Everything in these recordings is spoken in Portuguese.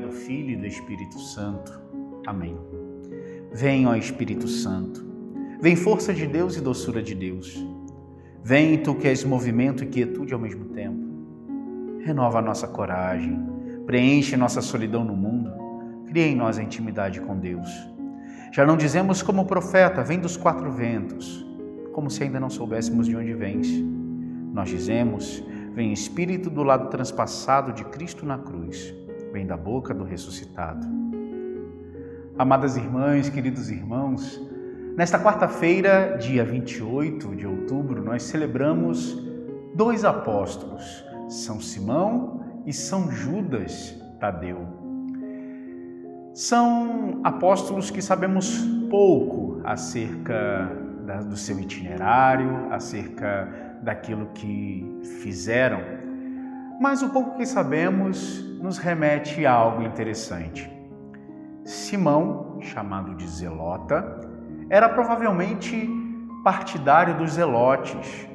do Filho e do Espírito Santo. Amém. Vem, ó Espírito Santo. Vem força de Deus e doçura de Deus. Vem, tu que és movimento e quietude ao mesmo tempo. Renova a nossa coragem, preenche nossa solidão no mundo, cria em nós a intimidade com Deus. Já não dizemos como profeta, vem dos quatro ventos, como se ainda não soubéssemos de onde vens. Nós dizemos, vem Espírito do lado transpassado de Cristo na cruz, vem da boca do ressuscitado. Amadas irmãs, queridos irmãos, nesta quarta-feira, dia 28 de outubro, nós celebramos dois apóstolos, São Simão e São Judas Tadeu. São apóstolos que sabemos pouco acerca do seu itinerário, acerca daquilo que fizeram, mas o pouco que sabemos nos remete a algo interessante. Simão, chamado de Zelota, era provavelmente partidário dos Zelotes,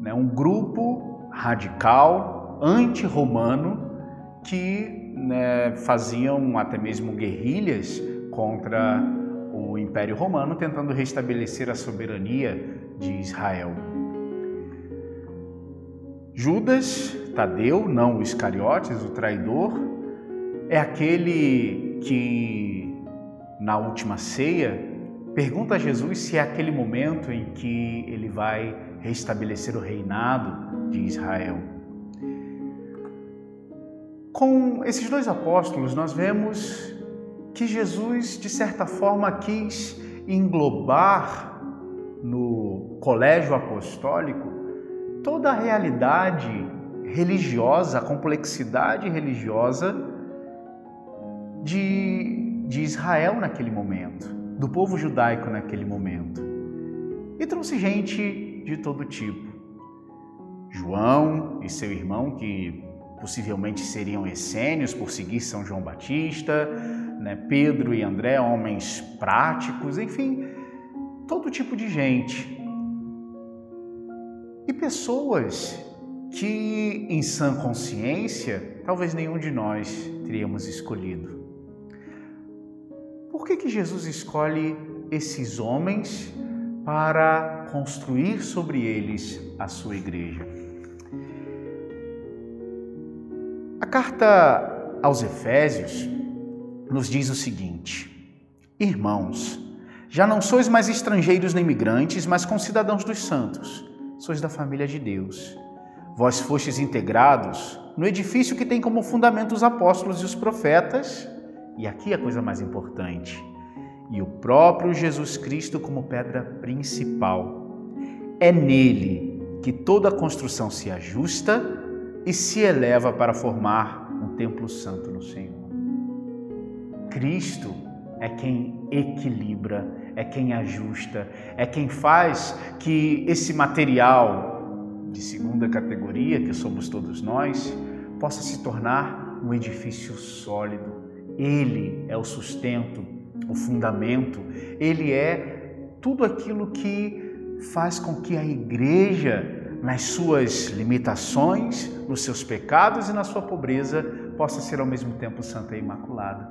né? um grupo radical, anti-romano, que né, faziam até mesmo guerrilhas contra o Império Romano, tentando restabelecer a soberania de Israel. Judas Tadeu, não o Iscariotes, o traidor, é aquele que, na última ceia, pergunta a Jesus se é aquele momento em que ele vai restabelecer o reinado de Israel. Com esses dois apóstolos, nós vemos que Jesus, de certa forma, quis englobar no colégio apostólico toda a realidade religiosa, a complexidade religiosa de, de Israel naquele momento, do povo judaico naquele momento. E trouxe gente de todo tipo. João e seu irmão, que possivelmente seriam essênios por seguir São João Batista, né? Pedro e André, homens práticos, enfim, todo tipo de gente e pessoas que, em sã consciência, talvez nenhum de nós teríamos escolhido. Por que, que Jesus escolhe esses homens para construir sobre eles a sua igreja? A carta aos Efésios nos diz o seguinte: Irmãos, já não sois mais estrangeiros nem migrantes, mas concidadãos dos santos sois da família de Deus. Vós fostes integrados no edifício que tem como fundamento os apóstolos e os profetas, e aqui a coisa mais importante, e o próprio Jesus Cristo como pedra principal. É nele que toda a construção se ajusta e se eleva para formar um templo santo no Senhor. Cristo é quem equilibra, é quem ajusta, é quem faz que esse material de segunda categoria, que somos todos nós, possa se tornar um edifício sólido. Ele é o sustento, o fundamento, ele é tudo aquilo que faz com que a igreja, nas suas limitações, nos seus pecados e na sua pobreza, possa ser ao mesmo tempo santa e imaculada.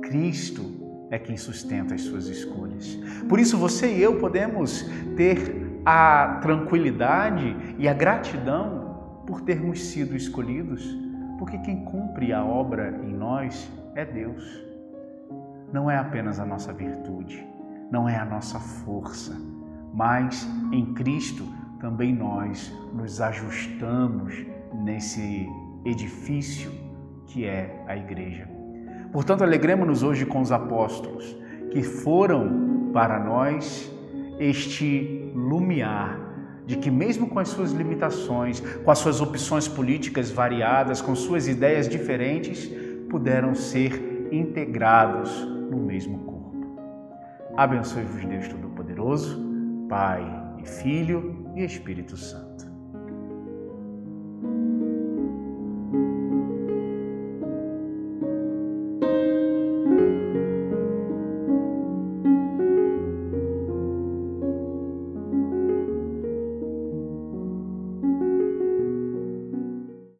Cristo é quem sustenta as suas escolhas. Por isso você e eu podemos ter a tranquilidade e a gratidão por termos sido escolhidos, porque quem cumpre a obra em nós é Deus. Não é apenas a nossa virtude, não é a nossa força, mas em Cristo também nós nos ajustamos nesse edifício que é a igreja. Portanto, alegremos-nos hoje com os apóstolos, que foram para nós este lumiar de que, mesmo com as suas limitações, com as suas opções políticas variadas, com suas ideias diferentes, puderam ser integrados no mesmo corpo. Abençoe-vos, Deus Todo-Poderoso, Pai e Filho e Espírito Santo.